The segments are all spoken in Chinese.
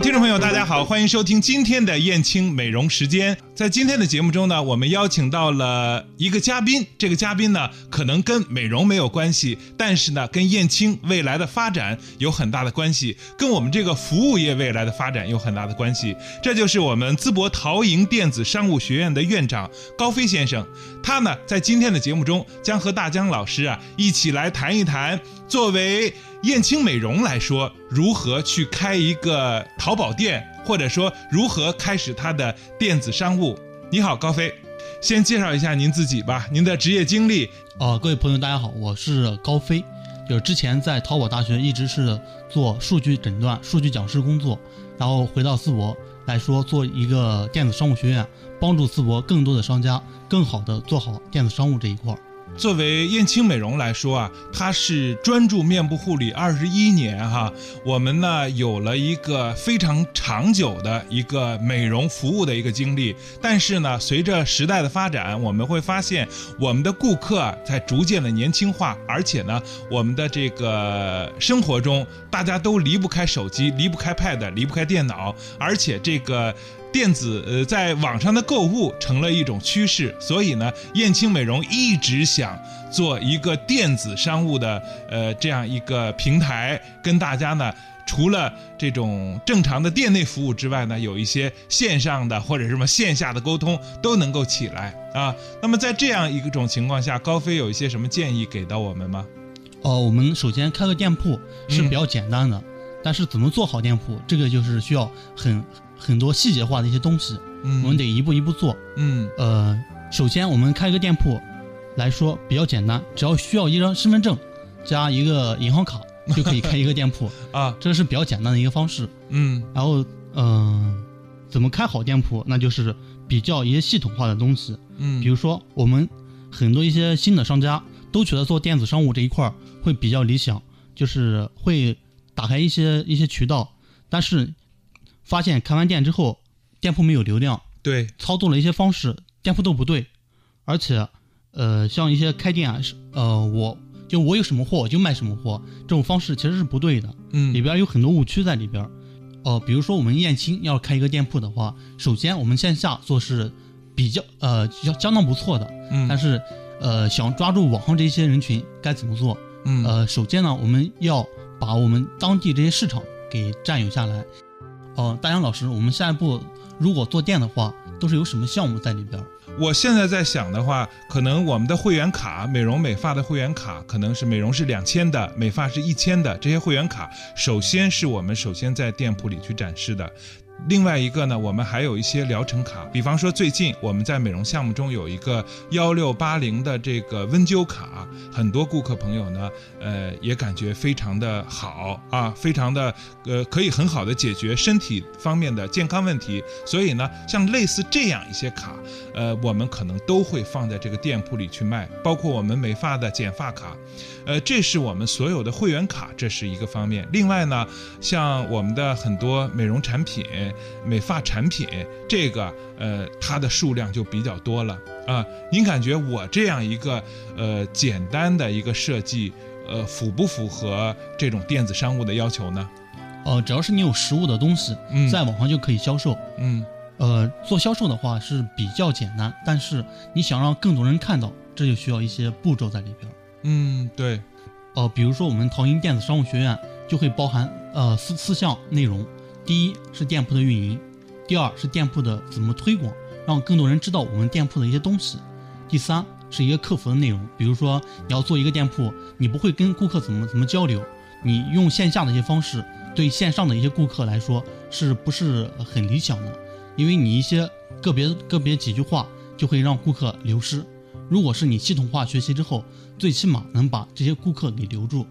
听众朋友，大家好，欢迎收听今天的燕青美容时间。在今天的节目中呢，我们邀请到了一个嘉宾，这个嘉宾呢，可能跟美容没有关系，但是呢，跟燕青未来的发展有很大的关系，跟我们这个服务业未来的发展有很大的关系。这就是我们淄博陶营电子商务学院的院长高飞先生，他呢，在今天的节目中将和大江老师啊一起来谈一谈，作为燕青美容来说，如何去开一个淘宝店，或者说如何开始他的电子商务。你好，高飞，先介绍一下您自己吧，您的职业经历。啊、各位朋友，大家好，我是高飞，就是之前在淘宝大学一直是做数据诊断、数据讲师工作，然后回到淄博来说做一个电子商务学院，帮助淄博更多的商家更好的做好电子商务这一块儿。作为燕青美容来说啊，它是专注面部护理二十一年哈，我们呢有了一个非常长久的一个美容服务的一个经历。但是呢，随着时代的发展，我们会发现我们的顾客在逐渐的年轻化，而且呢，我们的这个生活中大家都离不开手机，离不开 Pad，离不开电脑，而且这个。电子呃，在网上的购物成了一种趋势，所以呢，燕青美容一直想做一个电子商务的呃这样一个平台，跟大家呢，除了这种正常的店内服务之外呢，有一些线上的或者什么线下的沟通都能够起来啊。那么在这样一种情况下，高飞有一些什么建议给到我们吗？哦、我们首先开个店铺是比较简单的，但是怎么做好店铺，这个就是需要很很多细节化的一些东西，嗯，我们得一步一步做。嗯。呃，首先我们开个店铺来说比较简单，只要需要一张身份证加一个银行卡就可以开一个店铺，啊。这是比较简单的一个方式。嗯。然后，嗯、怎么开好店铺，那就是比较一些系统化的东西，嗯，比如说我们很多一些新的商家都觉得做电子商务这一块儿会比较理想，就是会打开一些一些渠道，但是发现开完店之后，店铺没有流量，对，操作了一些方式，店铺都不对，而且，呃，像一些开店啊，是呃，我就我有什么货我就卖什么货，这种方式其实是不对的，嗯里边有很多误区在里边。呃，比如说我们燕青要开一个店铺的话，首先我们线下做是比较呃相相当不错的，嗯，但是呃想抓住网上这些人群该怎么做？嗯呃，首先呢，我们要把我们当地这些市场给占有下来。哦、大杨老师，我们下一步如果做店的话，都是有什么项目在里边？我现在在想的话，可能我们的会员卡，美容美发的会员卡，可能是美容是两千的，美发是一千的，这些会员卡，首先是我们首先在店铺里去展示的。另外一个呢，我们还有一些疗程卡，比方说最近我们在美容项目中有一个幺六八零的这个温灸卡，很多顾客朋友呢，呃，也感觉非常的好啊，非常的呃，可以很好的解决身体方面的健康问题。所以呢，像类似这样一些卡，呃，我们可能都会放在这个店铺里去卖，包括我们美发的剪发卡，呃，这是我们所有的会员卡，这是一个方面。另外呢，像我们的很多美容产品、美发产品，这个呃，它的数量就比较多了啊。您感觉我这样一个呃简单的一个设计，呃，符不符合这种电子商务的要求呢？呃，只要是你有实物的东西，嗯在网上就可以销售。嗯呃，做销售的话是比较简单，但是你想让更多人看到，这就需要一些步骤在里边。嗯，对，呃，比如说我们淘音电子商务学院就会包含呃四四项内容，第一是店铺的运营，第二是店铺的怎么推广，让更多人知道我们店铺的一些东西，第三是一个客服的内容，比如说你要做一个店铺，你不会跟顾客怎么怎么交流，你用线下的一些方式对线上的一些顾客来说是不是很理想的？因为你一些个别个别几句话就会让顾客流失。如果是你系统化学习之后，最起码能把这些顾客给留住。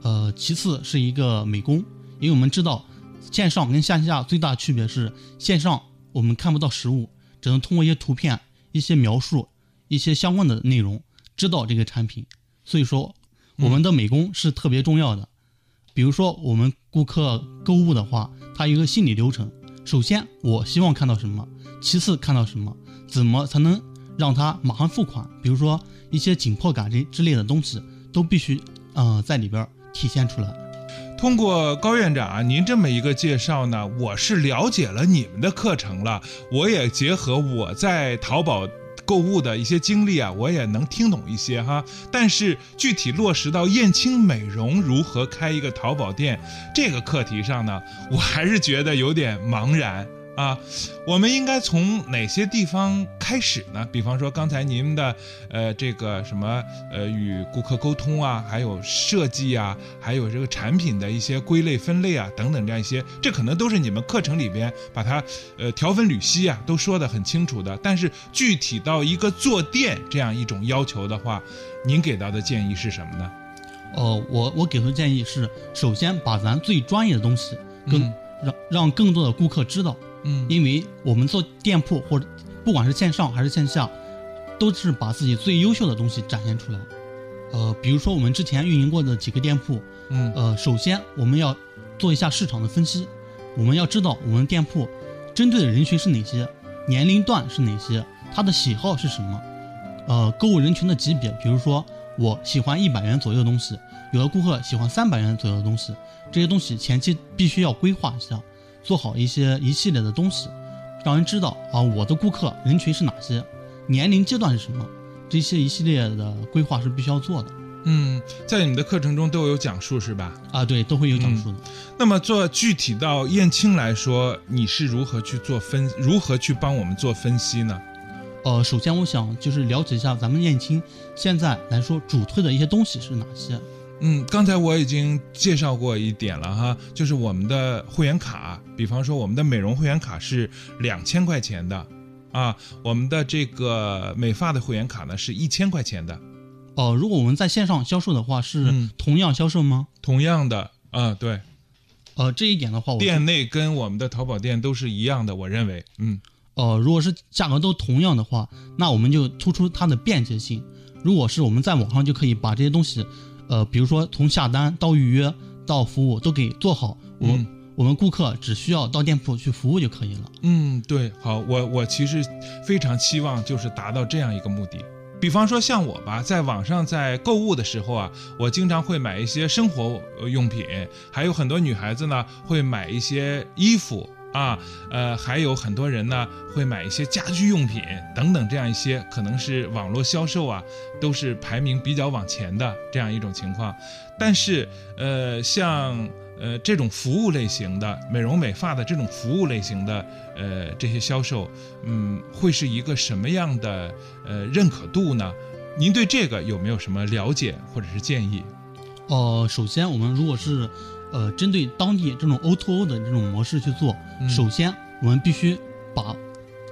呃，其次是一个美工，因为我们知道线上跟线下最大区别是线上我们看不到实物，只能通过一些图片、一些描述、一些相关的内容知道这个产品。所以说，我们的美工是特别重要的。比如说，我们顾客购物的话，他一个心理流程：首先，我希望看到什么；其次，看到什么，怎么才能让他马上付款？比如说一些紧迫感这之类的东西，都必须呃在里边体现出来。通过高院长啊，您这么一个介绍呢，我是了解了你们的课程了，我也结合我在淘宝。购物的一些经历啊，我也能听懂一些哈，但是具体落实到燕青美容如何开一个淘宝店这个课题上呢，我还是觉得有点茫然。啊，我们应该从哪些地方开始呢？比方说刚才您的，呃，这个什么，呃，与顾客沟通啊，还有设计啊，还有这个产品的一些归类分类啊，等等这样一些，这可能都是你们课程里边把它，呃，条分缕析啊，都说得很清楚的。但是具体到一个坐垫这样一种要求的话，您给到的建议是什么呢？哦，我我给出的建议是，首先把咱最专业的东西跟让让更多的顾客知道。嗯，因为我们做店铺或者不管是线上还是线下，都是把自己最优秀的东西展现出来。呃，比如说我们之前运营过的几个店铺，嗯，呃，首先我们要做一下市场的分析，我们要知道我们店铺针对的人群是哪些，年龄段是哪些，他的喜好是什么，呃，购物人群的级别，比如说我喜欢一百元左右的东西，有的顾客喜欢三百元左右的东西，这些东西前期必须要规划一下。做好一些一系列的东西，让人知道啊，我的顾客人群是哪些，年龄阶段是什么，这些一系列的规划是必须要做的。嗯，在你们的课程中都有讲述是吧？啊，对，都会有讲述的。那么做具体到燕青来说，你是如何去做分，如何去帮我们做分析呢？呃，首先我想就是了解一下咱们燕青现在来说主推的一些东西是哪些。嗯，刚才我已经介绍过一点了哈，就是我们的会员卡，比方说我们的美容会员卡是两千块钱的，啊，我们的这个美发的会员卡呢是一千块钱的。哦，如果我们在线上销售的话，是同样销售吗？同样的，啊，对。呃，这一点的话，店内跟我们的淘宝店都是一样的，我认为，嗯。呃，如果是价格都同样的话，那我们就突出它的便捷性。如果是我们在网上就可以把这些东西。呃，比如说从下单到预约到服务都给做好，我们我们顾客只需要到店铺去服务就可以了。嗯，对，好，我我其实非常期望就是达到这样一个目的。比方说像我吧，在网上在购物的时候啊，我经常会买一些生活用品，还有很多女孩子呢会买一些衣服。啊，呃，还有很多人呢会买一些家居用品等等，这样一些可能是网络销售啊，都是排名比较往前的这样一种情况。但是，呃，像呃这种服务类型的美容美发的这种服务类型的呃这些销售，嗯，会是一个什么样的呃认可度呢？您对这个有没有什么了解或者是建议？哦，首先我们如果是。呃，针对当地这种 O2O 的这种模式去做，首先我们必须把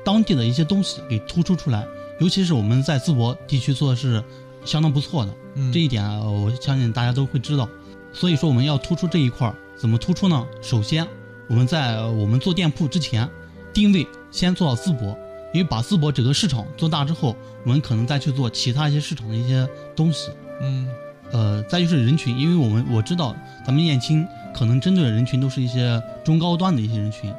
当地的一些东西给突出出来，尤其是我们在淄博地区做的是相当不错的，这一点我相信大家都会知道。所以说我们要突出这一块，怎么突出呢？首先我们在我们做店铺之前，定位先做到淄博，因为把淄博整个市场做大之后，我们可能再去做其他一些市场的一些东西。嗯。呃，再就是人群，因为我们我知道咱们燕青可能针对的人群都是一些中高端的一些人群，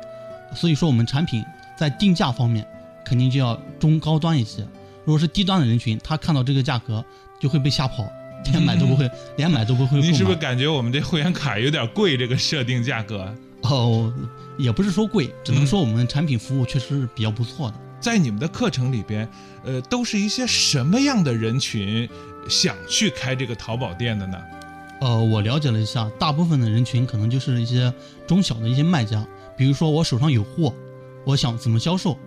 所以说我们产品在定价方面肯定就要中高端一些。如果是低端的人群，他看到这个价格就会被吓跑，连买都不会，连买都不会。你是不是感觉我们这会员卡有点贵？这个设定价格？哦，也不是说贵，只能说我们产品服务确实是比较不错的。在你们的课程里边，呃，都是一些什么样的人群想去开这个淘宝店的呢？呃，我了解了一下，大部分的人群可能就是一些中小的一些卖家，比如说我手上有货，我想怎么销售。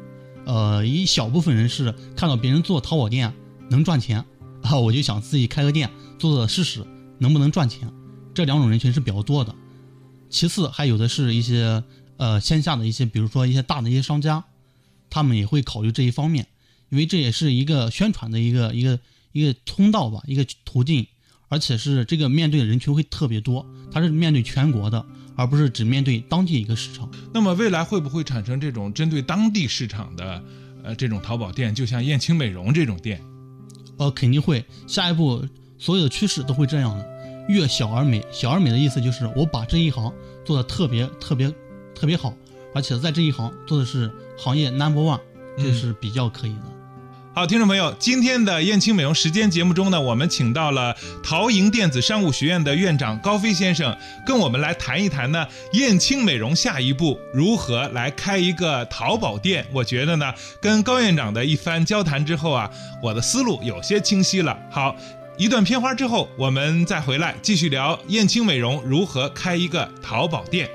呃，一小部分人是看到别人做淘宝店能赚钱，啊，我就想自己开个店做做试试能不能赚钱。这两种人群是比较多的。其次还有的是一些呃线下的一些，比如说一些大的一些商家，他们也会考虑这一方面，因为这也是一个宣传的一个一个一个通道吧，一个途径，而且是这个面对的人群会特别多，它是面对全国的，而不是只面对当地一个市场。那么未来会不会产生这种针对当地市场的呃这种淘宝店，就像燕青美容这种店？呃，肯定会，下一步所有的趋势都会这样的，越小而美。小而美的意思就是我把这一行做的特别特别特别好，而且在这一行做的是行业 number one，这是比较可以的。好，听众朋友，今天的燕青美容时间节目中呢，我们请到了陶营电子商务学院的院长高飞先生，跟我们来谈一谈呢，燕青美容下一步如何来开一个淘宝店。我觉得呢，跟高院长的一番交谈之后啊，我的思路有些清晰了。好，一段片花之后，我们再回来继续聊燕青美容如何开一个淘宝店。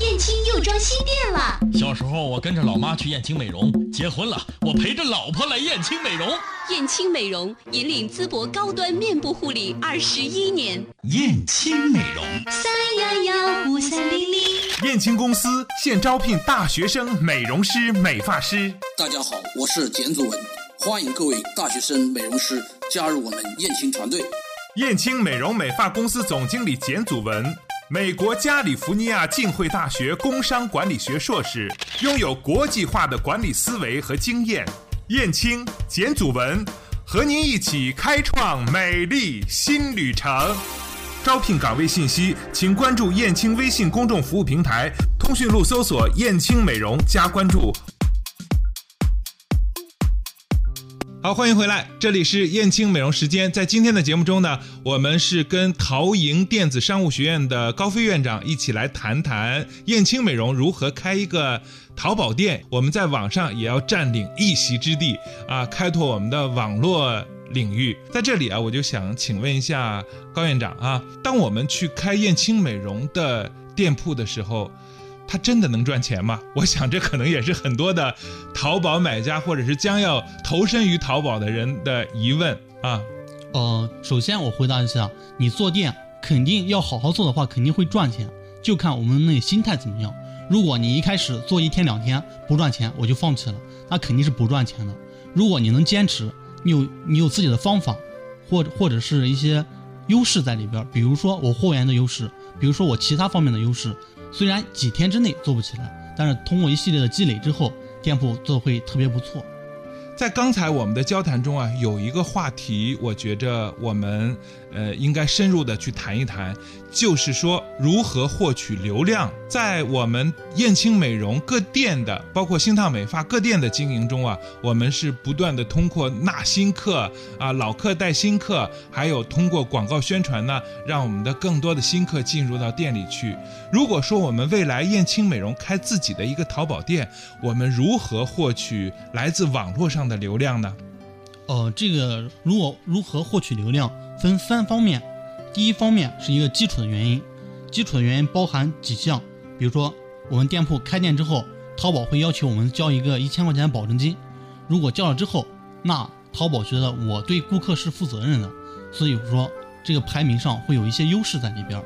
燕青又装新店了。小时候我跟着老妈去燕青美容，结婚了我陪着老婆来燕青美容。燕青美容引领淄博高端面部护理二十一年。燕青美容，三幺幺五三零零。燕青公司现招聘大学生美容师、美发师。大家好，我是简祖文，欢迎各位大学生美容师加入我们燕青团队。燕青美容美发公司总经理简祖文，美国加利福尼亚浸会大学工商管理学硕士，拥有国际化的管理思维和经验。燕青、简祖文和您一起开创美丽新旅程。招聘岗位信息，请关注燕青微信公众服务平台，通讯录搜索“燕青美容”加关注。好，欢迎回来，这里是燕青美容时间。在今天的节目中呢，我们是跟陶营电子商务学院的高飞院长一起来谈谈燕青美容如何开一个淘宝店。我们在网上也要占领一席之地啊，开拓我们的网络领域。在这里啊，我就想请问一下高院长啊，当我们去开燕青美容的店铺的时候，它真的能赚钱吗？我想这可能也是很多的淘宝买家或者是将要投身于淘宝的人的疑问啊。呃，首先我回答一下，你做店肯定要好好做的话，肯定会赚钱，就看我们那心态怎么样。如果你一开始做一天两天不赚钱，我就放弃了，那肯定是不赚钱的。如果你能坚持，你有你有自己的方法，或者或者是一些优势在里边，比如说我货源的优势，比如说我其他方面的优势，虽然几天之内做不起来，但是通过一系列的积累之后，店铺做会特别不错。在刚才我们的交谈中啊，有一个话题，我觉着我们呃应该深入的去谈一谈，就是说如何获取流量。在我们燕青美容各店的，包括星烫美发各店的经营中啊，我们是不断的通过纳新客啊、老客带新客，还有通过广告宣传呢，让我们的更多的新客进入到店里去。如果说我们未来燕青美容开自己的一个淘宝店，我们如何获取来自网络上的流量呢？呃，这个如果如何获取流量，分三方面。第一方面是一个基础的原因，基础的原因包含几项，比如说我们店铺开店之后，淘宝会要求我们交一个一千块钱的保证金，如果交了之后，那淘宝觉得我对顾客是负责任的，所以说这个排名上会有一些优势在里边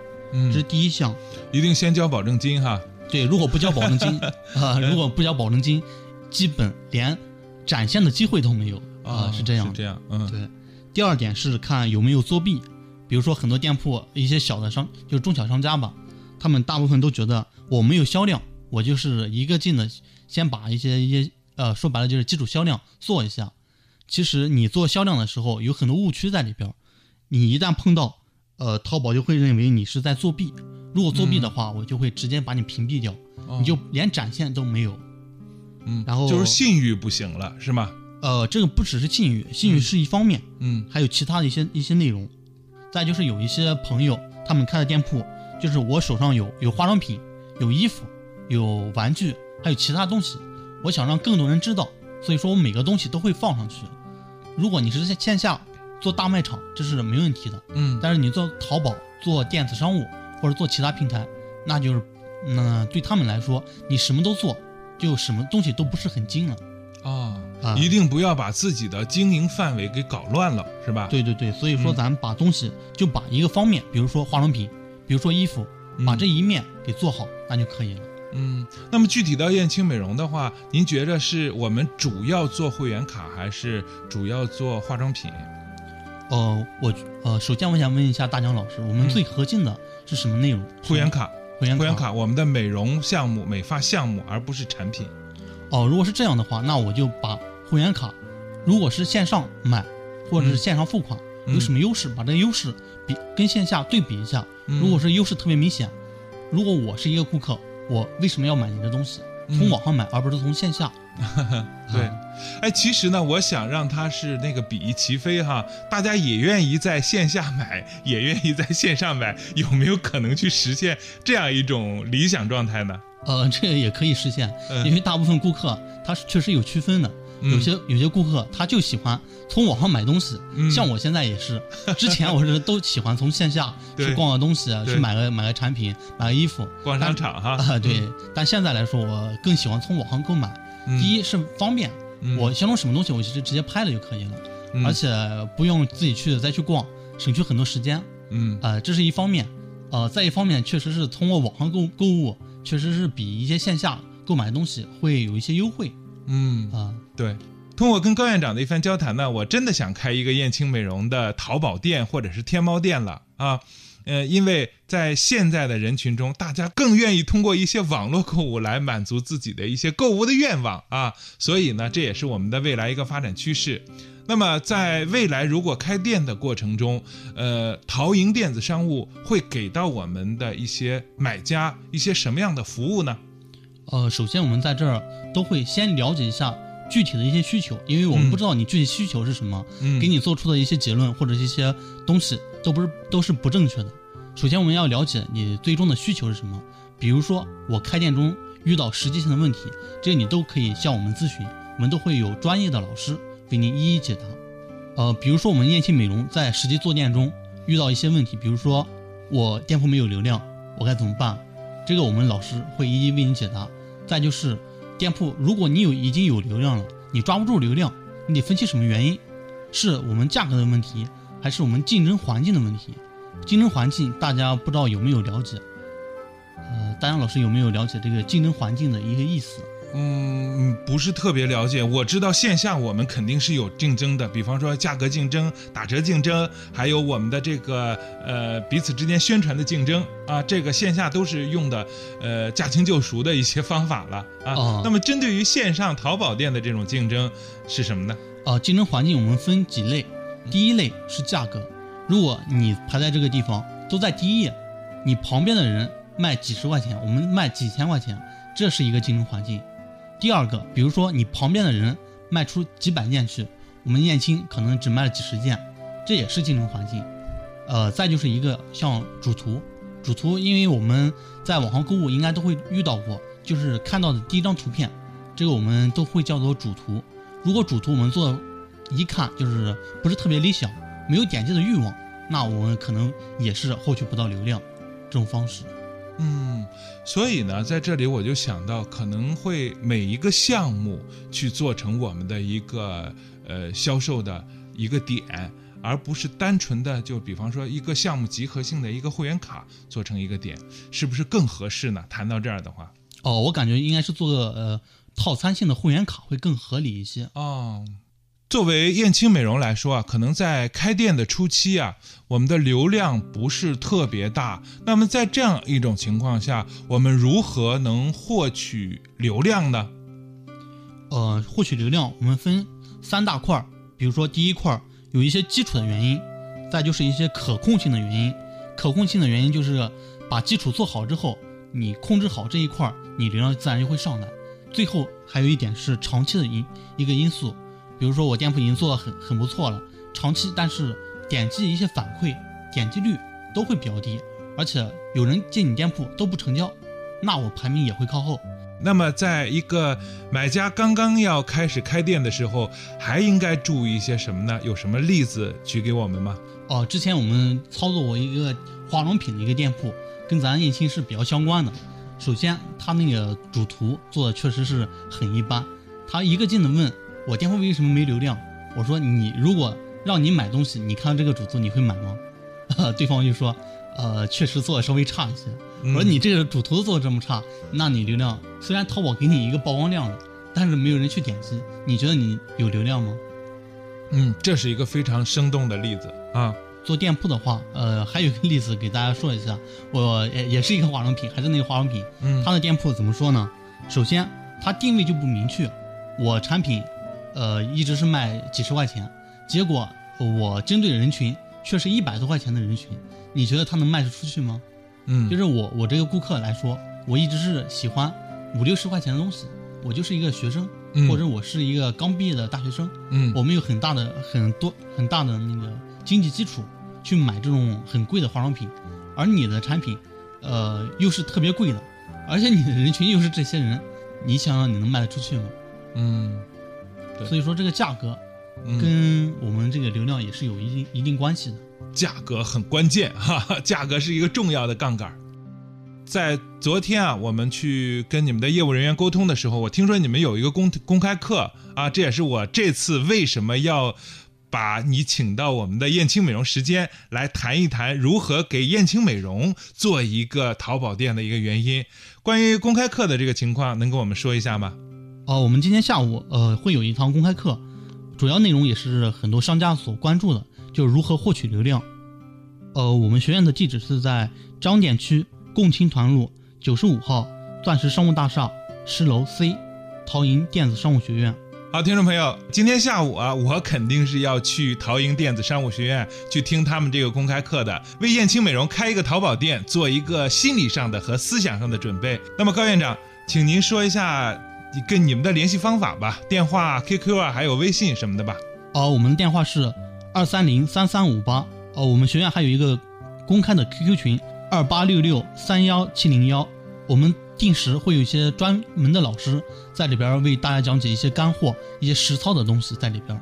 这是第一项。一定先交保证金哈。对，如果不交保证金 啊、如果不交保证金，基本连展现的机会都没有啊、是这样。是这样，嗯，对，第二点是看有没有作弊，比如说很多店铺一些小的商，就是中小商家吧，他们大部分都觉得我没有销量，我就是一个劲的先把一些一些呃说白了就是基础销量做一下。其实你做销量的时候有很多误区在里边儿，你一旦碰到，呃，淘宝就会认为你是在作弊。如果作弊的话，我就会直接把你屏蔽掉，哦你就连展现都没有。嗯，然后就是信誉不行了，是吗？呃，这个不只是信誉，信誉是一方面，嗯还有其他的一些一些内容。再就是有一些朋友，他们开的店铺，就是我手上有有化妆品、有衣服、有玩具，还有其他东西，我想让更多人知道，所以说我每个东西都会放上去。如果你是在线下做大卖场，这是没问题的，嗯，但是你做淘宝、做电子商务或者做其他平台，那就是，那、对他们来说，你什么都做，就什么东西都不是很精了。一定不要把自己的经营范围给搞乱了，是吧？，对对对，所以说嗯咱把东西就把一个方面，比如说化妆品，比如说衣服，把这一面给做好，那就可以了。嗯，那么具体到燕青美容的话，您觉着是我们主要做会员卡，还是主要做化妆品？呃，我呃，首先我想问一下大江老师，我们最核心的是什么内容？会员卡，会员会员卡，我们的美容项目、美发项目，而不是产品。哦，如果是这样的话，那我就把会员卡，如果是线上买或者是线上付款，有什么优势？把这个优势比跟线下对比一下。如果是优势特别明显，如果我是一个顾客，我为什么要买你的东西？从网上买，而不是从线下。对，哎，其实呢，我想让他是那个比翼齐飞哈，大家也愿意在线下买，也愿意在线上买，有没有可能去实现这样一种理想状态呢？呃，这个也可以实现，因为大部分顾客他是确实有区分的，有些有些顾客他就喜欢从网上买东西，像我现在也是，之前我是都喜欢从线下 去逛个东西，去买个买个产品，买个衣服，逛商场哈。啊，对，但现在来说，我更喜欢从网上购买。第一是方便，我想弄什么东西，我其实直接拍了就可以了，而且不用自己去再去逛，省去很多时间。嗯，啊，这是一方面，呃，再一方面，确实是通过网上购购物，确实是比一些线下购买东西会有一些优惠。嗯啊，对，通过跟高院长的一番交谈呢，我真的想开一个燕青美容的淘宝店或者是天猫店了啊。呃，因为在现在的人群中，大家更愿意通过一些网络购物来满足自己的一些购物的愿望啊，所以呢，这也是我们的未来一个发展趋势。那么，在未来如果开店的过程中，呃，淘盈电子商务会给到我们的一些买家一些什么样的服务呢？呃，首先我们在这儿都会先了解一下具体的一些需求，因为我们不知道你具体需求是什么，嗯给你做出的一些结论或者一些东西都不是都是不正确的。首先我们要了解你最终的需求是什么，比如说我开店中遇到实际性的问题，这些你都可以向我们咨询，我们都会有专业的老师为您一一解答。呃，比如说我们燕青美容在实际做店中遇到一些问题，比如说我店铺没有流量，我该怎么办？这个我们老师会一一为你解答。再就是店铺，如果你有已经有流量了，你抓不住流量，你得分析什么原因，是我们价格的问题，还是我们竞争环境的问题？竞争环境大家不知道有没有了解？呃，丹阳老师有没有了解这个竞争环境的一个意思？嗯，不是特别了解。我知道线下我们肯定是有竞争的，比方说价格竞争、打折竞争，还有我们的这个呃彼此之间宣传的竞争啊，这个线下都是用的呃驾轻就熟的一些方法了啊。哦那么针对于线上淘宝店的这种竞争是什么呢？呃，竞争环境我们分几类，第一类是价格，如果你排在这个地方都在第一页，你旁边的人卖几十块钱，我们卖几千块钱，这是一个竞争环境。第二个，比如说你旁边的人卖出几百件去，我们燕青可能只卖了几十件，这也是竞争环境。呃，再就是一个像主图，主图，因为我们在网上购物应该都会遇到过，就是看到的第一张图片，这个我们都会叫做主图。如果主图我们做一看就是不是特别理想，没有点击的欲望，那我们可能也是获取不到流量这种方式。嗯，所以呢，在这里我就想到，可能会每一个项目去做成我们的一个呃销售的一个点，而不是单纯的就比方说一个项目集合性的一个会员卡做成一个点，是不是更合适呢？谈到这儿的话，哦，我感觉应该是做个呃套餐性的会员卡会更合理一些。哦，作为燕青美容来说啊，可能在开店的初期啊，我们的流量不是特别大。那么在这样一种情况下，我们如何能获取流量呢？呃，获取流量我们分三大块儿，比如说第一块儿有一些基础的原因，再就是一些可控性的原因。可控性的原因就是把基础做好之后，你控制好这一块儿，你流量自然就会上来。最后还有一点是长期的因一个因素，比如说我店铺已经做的很很不错了，长期但是点击一些反馈，点击率都会比较低，而且有人进你店铺都不成交，那我排名也会靠后。那么，在一个买家刚刚要开始开店的时候，还应该注意一些什么呢？有什么例子举给我们吗？哦，之前我们操作过一个化妆品的一个店铺，跟咱燕青是比较相关的。首先，他那个主图做的确实是很一般。他一个劲的问我店铺为什么没流量，我说你如果让你买东西，你看到这个主图你会买吗？对方就说，呃，确实做的稍微差一些。我说你这个主图做的这么差，那你流量虽然淘宝给你一个曝光量了，但是没有人去点击，你觉得你有流量吗？嗯，这是一个非常生动的例子啊。做店铺的话，呃，还有一个例子给大家说一下，我也也是一个化妆品，还是那个化妆品，嗯它的店铺怎么说呢？首先，它定位就不明确，我产品，呃，一直是卖几十块钱，结果我针对的人群却是一百多块钱的人群，你觉得他能卖得出去吗？嗯，就是我我这个顾客来说，我一直是喜欢五六十块钱的东西，我就是一个学生，嗯。或者我是一个刚毕业的大学生，嗯。我们有很大的很多很大的那个经济基础去买这种很贵的化妆品，而你的产品，呃，又是特别贵的，而且你的人群又是这些人，你想想你能卖得出去吗？嗯。对所以说这个价格嗯，跟我们这个流量也是有一定一定关系的。价格很关键哈哈，价格是一个重要的杠杆儿。在昨天啊，我们去跟你们的业务人员沟通的时候，我听说你们有一个公公开课啊，这也是我这次为什么要把你请到我们的燕青美容时间来谈一谈如何给燕青美容做一个淘宝店的一个原因。关于公开课的这个情况，能跟我们说一下吗？哦，我们今天下午呃会有一堂公开课，主要内容也是很多商家所关注的，就是如何获取流量。呃，我们学院的地址是在张店区共青团路九十五号钻石商务大厦十楼 C，陶银电子商务学院。好，听众朋友，今天下午啊，我肯定是要去陶营电子商务学院去听他们这个公开课的，为燕青美容开一个淘宝店做一个心理上的和思想上的准备。那么高院长，请您说一下跟你们的联系方法吧，电话、QQ 啊，还有微信什么的吧。哦，我们的电话是二三零三三五八。哦，我们学院还有一个公开的 QQ 群二八六六三幺七零幺，我们定时会有一些专门的老师在里边为大家讲解一些干货、一些实操的东西在里边。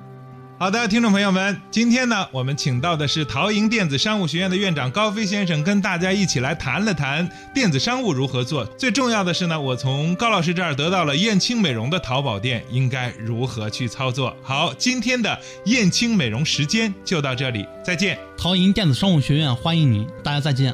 好的，听众朋友们，今天呢，我们请到的是陶营电子商务学院的院长高飞先生，跟大家一起来谈了谈电子商务如何做。最重要的是呢，我从高老师这儿得到了燕青美容的淘宝店应该如何去操作。好，今天的燕青美容时间就到这里，再见。陶营电子商务学院欢迎您，大家再见。